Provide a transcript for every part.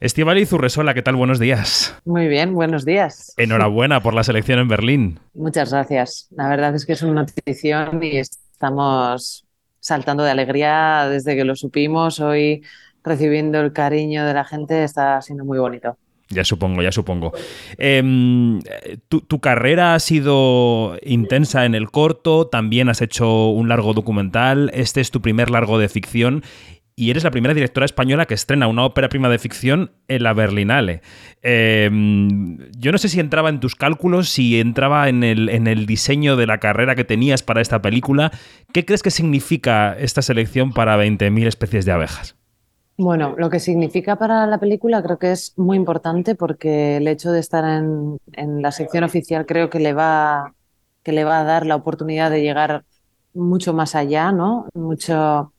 Estivali Zurresola, ¿qué tal? Buenos días. Muy bien, buenos días. Enhorabuena por la selección en Berlín. Muchas gracias. La verdad es que es una notición y estamos saltando de alegría desde que lo supimos. Hoy recibiendo el cariño de la gente está siendo muy bonito. Ya supongo, ya supongo. Em, tu, tu, carrera ha sido intensa en el corto, también has hecho un largo documental, este es tu primer largo de ficción y eres la primera directora española que estrena una ópera prima de ficción en la Berlinale. Em, yo no sé si entraba en tus cálculos, si entraba en el, diseño de la carrera que tenías para esta película. ¿Qué crees que significa esta selección para 20.000 especies de abejas? Bueno, lo que significa para la película creo que es muy importante porque el hecho de estar en, en la sección oficial creo que le, va, que le va a dar la oportunidad de llegar mucho más allá, ¿no? Mucho,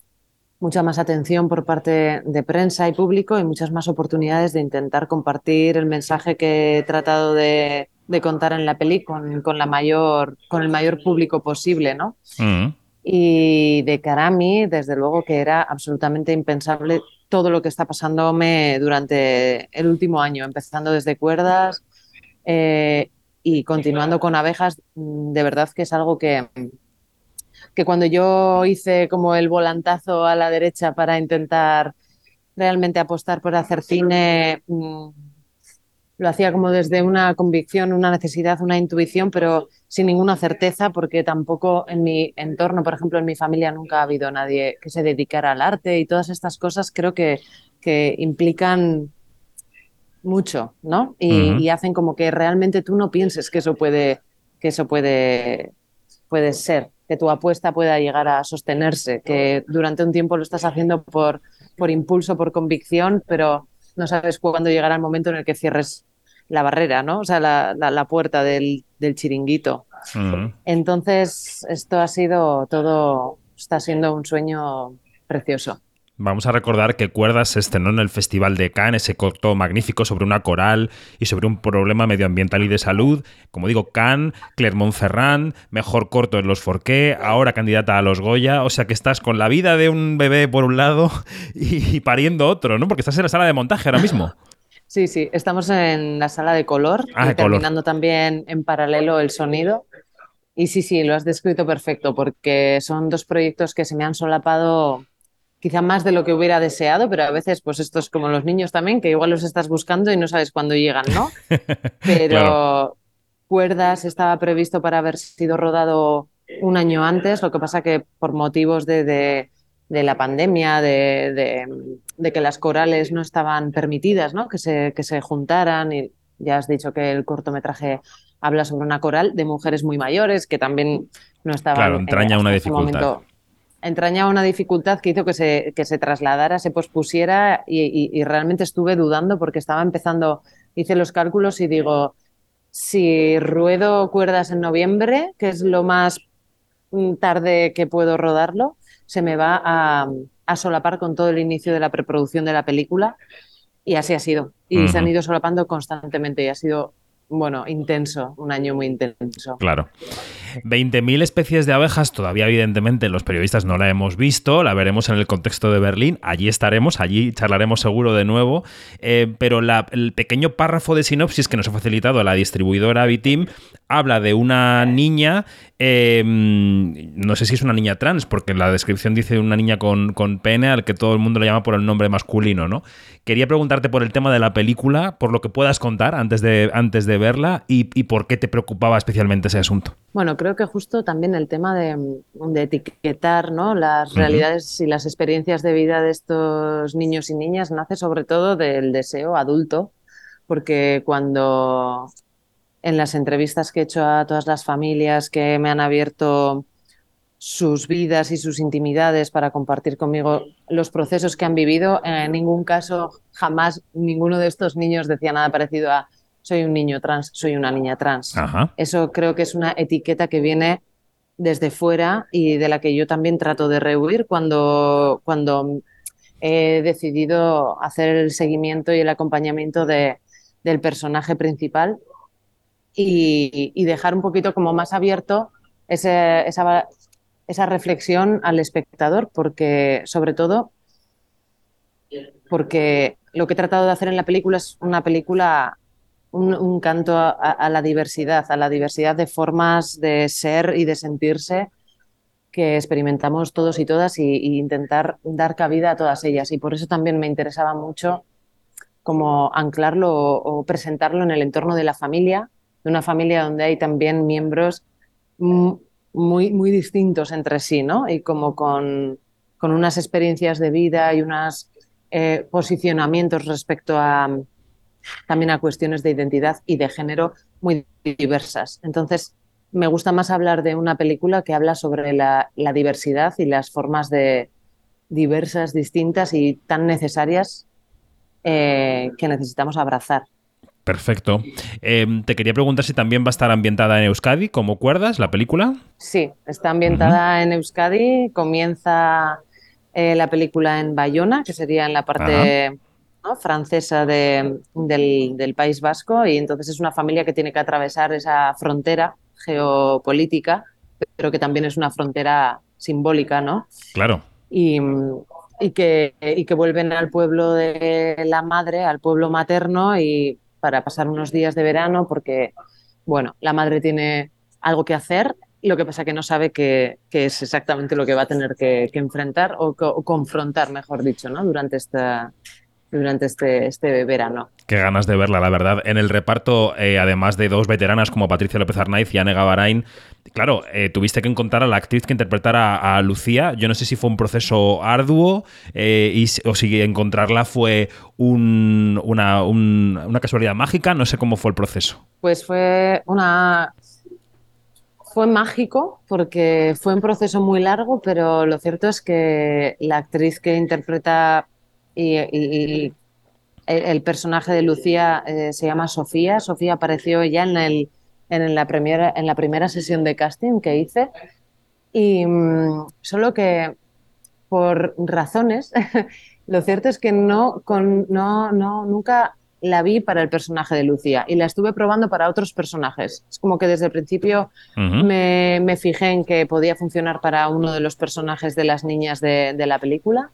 mucha más atención por parte de prensa y público y muchas más oportunidades de intentar compartir el mensaje que he tratado de, de contar en la peli con, con, la mayor, con el mayor público posible, ¿no? Mm. Y de cara a mí, desde luego que era absolutamente impensable todo lo que está pasándome durante el último año, empezando desde cuerdas eh, y continuando con abejas, de verdad que es algo que, que cuando yo hice como el volantazo a la derecha para intentar realmente apostar por hacer cine, mm, lo hacía como desde una convicción, una necesidad, una intuición, pero sin ninguna certeza, porque tampoco en mi entorno, por ejemplo, en mi familia nunca ha habido nadie que se dedicara al arte y todas estas cosas creo que, que implican mucho, ¿no? Y, y, hacen como que realmente tú no pienses que eso puede, que eso puede, puede ser que tu apuesta pueda llegar a sostenerse, que durante un tiempo lo estás haciendo por, por impulso, por convicción, pero no sabes cuándo llegará el momento en el que cierres la barrera, ¿no? O sea, la, la, puerta del, del chiringuito. Entonces, esto ha sido todo, está siendo un sueño precioso. Vamos a recordar que Cuerdas se estrenó en el Festival de Cannes, ese corto magnífico sobre una coral y sobre un problema medioambiental y de salud. Como digo, Cannes, Clermont-Ferrand, mejor corto en los Forqué, ahora candidata a los Goya. O sea que estás con la vida de un bebé por un lado y, pariendo otro, ¿no? Porque estás en la sala de montaje ahora mismo. Sí, sí, estamos en la sala de color ah, y terminando también en paralelo el sonido. Y sí, sí, lo has descrito perfecto, porque son dos proyectos que se me han solapado quizá más de lo que hubiera deseado, pero a veces, pues esto es como los niños también, que igual los estás buscando y no sabes cuándo llegan, ¿no? Pero Cuerdas estaba previsto para haber sido rodado un año antes, lo que pasa que por motivos de, de, la pandemia, de, de, que las corales no estaban permitidas, ¿no? Que se, que se juntaran y ya has dicho que el cortometraje habla sobre una coral de mujeres muy mayores que también no estaban... Claro, entraña una dificultad entrañaba una dificultad que hizo que se, que se trasladara, se pospusiera y, realmente estuve dudando porque estaba empezando, hice los cálculos y digo, si ruedo cuerdas en noviembre, que es lo más mm, tarde que puedo rodarlo, se me va a, solapar con todo el inicio de la preproducción de la película y así ha sido. Y se han ido solapando constantemente y ha sido bueno, intenso, un año muy intenso. Claro. 20.000 especies de abejas, todavía evidentemente los periodistas no la hemos visto, la veremos en el contexto de Berlín, allí estaremos, allí charlaremos seguro de nuevo, eh, pero el pequeño párrafo de sinopsis que nos ha facilitado la distribuidora Bitim habla de una niña, eh, no sé si es una niña trans, porque la descripción dice una niña con, con pene al que todo el mundo le llama por el nombre masculino, ¿no? Quería preguntarte por el tema de la película, por lo que puedas contar antes de, antes de verla y, y por qué te preocupaba especialmente ese asunto. Bueno, creo que justo también el tema de, etiquetar ¿no? las realidades y las experiencias de vida de estos niños y niñas nace sobre todo del deseo adulto, porque cuando en las entrevistas que he hecho a todas las familias que me han abierto sus vidas y sus intimidades para compartir conmigo los procesos que han vivido, en ningún caso jamás ninguno de estos niños decía nada parecido a soy un niño trans, soy una niña trans. Eso creo que es una etiqueta que viene desde fuera y de la que yo también trato de rehuir cuando, cuando he decidido hacer el seguimiento y el acompañamiento de, del personaje principal y, dejar un poquito como más abierto esa, esa reflexión al espectador, porque sobre todo porque lo que he tratado de hacer en la película es una película, un, canto a, la diversidad, a la diversidad de formas de ser y de sentirse que experimentamos todos y todas y, intentar dar cabida a todas ellas. Y por eso también me interesaba mucho como anclarlo o, presentarlo en el entorno de la familia, de una familia donde hay también miembros muy, muy distintos entre sí, ¿no? Y como con, con unas experiencias de vida y unos eh, posicionamientos respecto a también a cuestiones de identidad y de género muy diversas. Entonces, me gusta más hablar de una película que habla sobre la, diversidad y las formas de diversas, distintas y tan necesarias eh, que necesitamos abrazar. Perfecto. Em, te quería preguntar si también va a estar ambientada en Euskadi, como cuerdas, la película. Sí, está ambientada en Euskadi. Comienza eh, la película en Bayona, que sería en la parte francesa del, del, País Vasco, y entonces es una familia que tiene que atravesar esa frontera geopolítica, pero que también es una frontera simbólica, ¿no? Claro. Y, y, que, y que vuelven al pueblo de la madre, al pueblo materno, y para pasar unos días de verano, porque, bueno, la madre tiene algo que hacer, lo que pasa que no sabe qué es exactamente lo que va a tener que, enfrentar o, o, confrontar, mejor dicho, ¿no? Durante esta, durante este, este verano. Qué ganas de verla, la verdad. En el reparto, eh, además de dos veteranas como Patricia López Arnaiz y Anne Gavarain, claro, eh, tuviste que encontrar a la actriz que interpretara a Lucía. Yo no sé si fue un proceso arduo eh, y, o si encontrarla fue una, una casualidad mágica. No sé cómo fue el proceso. Pues fue una fue mágico porque fue un proceso muy largo, pero lo cierto es que la actriz que interpreta y, el, personaje de Lucía eh, se llama Sofía. Sofía apareció ya en, el, en, la primera, en la primera sesión de casting que hice. Y mm, solo que por razones, lo cierto es que no, con, no, no, nunca la vi para el personaje de Lucía y la estuve probando para otros personajes. Es como que desde el principio me, me, fijé en que podía funcionar para uno de los personajes de las niñas de, de la película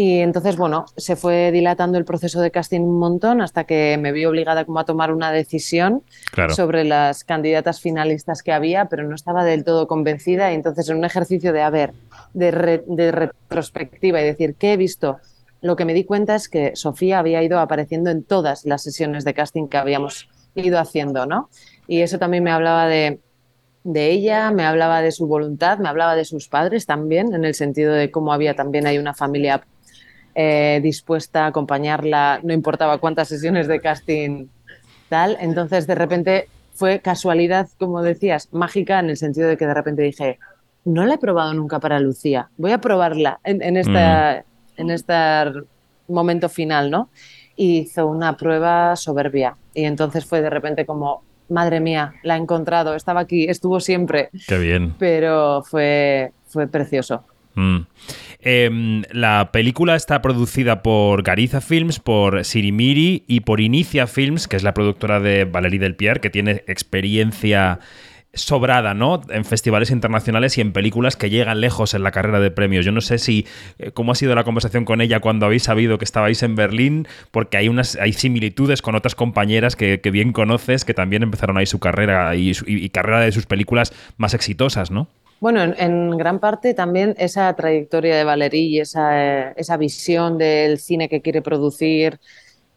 y entonces, bueno, se fue dilatando el proceso de casting un montón hasta que me vi obligada como a tomar una decisión sobre las candidatas finalistas que había, pero no estaba del todo convencida. Y entonces, en un ejercicio de, a ver, de, de retrospectiva y decir, ¿qué he visto? Lo que me di cuenta es que Sofía había ido apareciendo en todas las sesiones de casting que habíamos ido haciendo, ¿no? Y eso también me hablaba de, de ella, me hablaba de su voluntad, me hablaba de sus padres también, en el sentido de cómo había también hay una familia eh, dispuesta a acompañarla, no importaba cuántas sesiones de casting tal. Entonces, de repente fue casualidad, como decías, mágica en el sentido de que de repente dije, no la he probado nunca para Lucía, voy a probarla en, esta, mm. en este momento final, ¿no? Y hizo una prueba soberbia. Y entonces fue de repente como, madre mía, la he encontrado, estaba aquí, estuvo siempre. Qué bien. Pero fue, fue precioso. Mm. Em, la película está producida por Gariza Films, por Sirimiri y por Inicia Films, que es la productora de Valerie Del Pierre, que tiene experiencia sobrada, ¿no? En festivales internacionales y en películas que llegan lejos en la carrera de premios. Yo no sé si eh, cómo ha sido la conversación con ella cuando habéis sabido que estabais en Berlín, porque hay unas hay similitudes con otras compañeras que, bien conoces que también empezaron ahí su carrera y, y carrera de sus películas más exitosas, ¿no? Bueno, en, gran parte también esa trayectoria de Valerie y esa, esa, visión del cine que quiere producir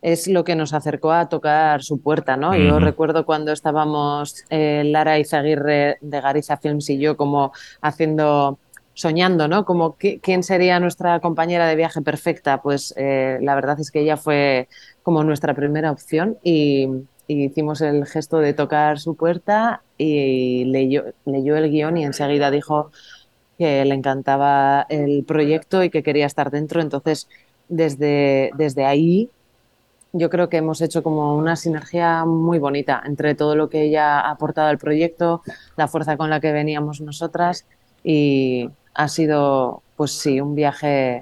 es lo que nos acercó a tocar su puerta, ¿no? Yo recuerdo cuando estábamos eh, Lara Izaguirre de Gariza Films y yo como haciendo soñando, ¿no? Como quién sería nuestra compañera de viaje perfecta. Pues eh, la verdad es que ella fue como nuestra primera opción y, hicimos el gesto de tocar su puerta y leyó, leyó el guion y enseguida dijo que le encantaba el proyecto y que quería estar dentro. Entonces, desde, desde ahí, yo creo que hemos hecho como una sinergia muy bonita entre todo lo que ella ha aportado al proyecto, la fuerza con la que veníamos nosotras y ha sido, pues sí, un viaje,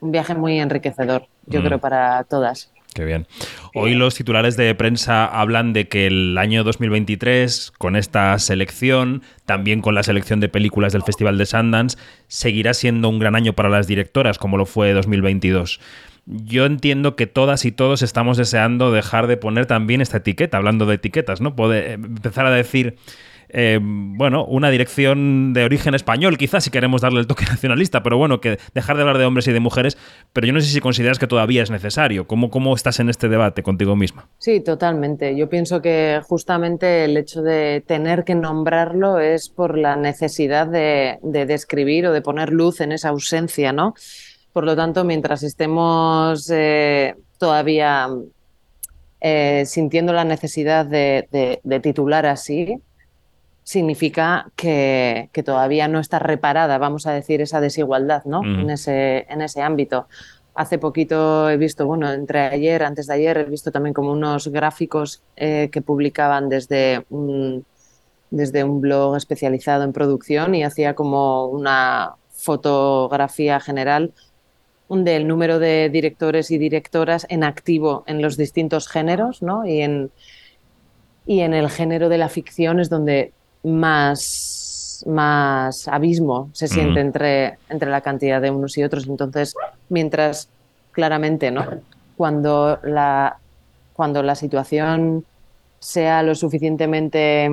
un viaje muy enriquecedor, yo mm. creo, para todas. Qué bien. Hoy los titulares de prensa hablan de que el año 2023, con esta selección, también con la selección de películas del Festival de Sundance, seguirá siendo un gran año para las directoras, como lo fue 2022. yo entiendo que todas y todos estamos deseando dejar de poner también esta etiqueta, hablando de etiquetas, ¿no? Poder eh, empezar a decir eh, bueno, una dirección de origen español, quizás si queremos darle el toque nacionalista, pero bueno, que dejar de hablar de hombres y de mujeres, pero yo no sé si consideras que todavía es necesario. ¿Cómo, cómo estás en este debate contigo misma? Sí, totalmente. Yo pienso que justamente el hecho de tener que nombrarlo es por la necesidad de, describir o de poner luz en esa ausencia, ¿no? Por lo tanto, mientras estemos eh, todavía eh, sintiendo la necesidad de, titular así, significa que, todavía no está reparada, vamos a decir, esa desigualdad ¿no? en, ese, en ese ámbito. Hace poquito he visto, bueno, entre ayer, antes de ayer, he visto también como unos gráficos eh, que publicaban desde un, desde un blog especializado en producción y hacía como una fotografía general del número de directores y directoras en activo en los distintos géneros, ¿no? Y en, y en el género de la ficción es donde más, más abismo se siente entre, entre la cantidad de unos y otros. Entonces, mientras claramente, ¿no? Cuando la, cuando la situación sea lo suficientemente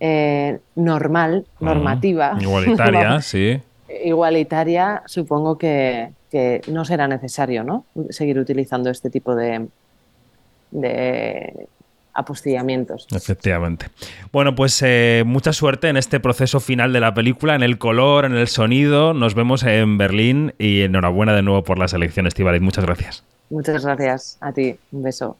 eh, normal, normativa. Igualitaria, sí. Igualitaria, supongo que, que, no será necesario ¿no? seguir utilizando este tipo de, de apostillamientos. Efectivamente. Bueno, pues eh, mucha suerte en este proceso final de la película, en el color, en el sonido. Nos vemos en Berlín y enhorabuena de nuevo por la selección, Estivaliz. Muchas gracias. Muchas gracias a ti. Un beso.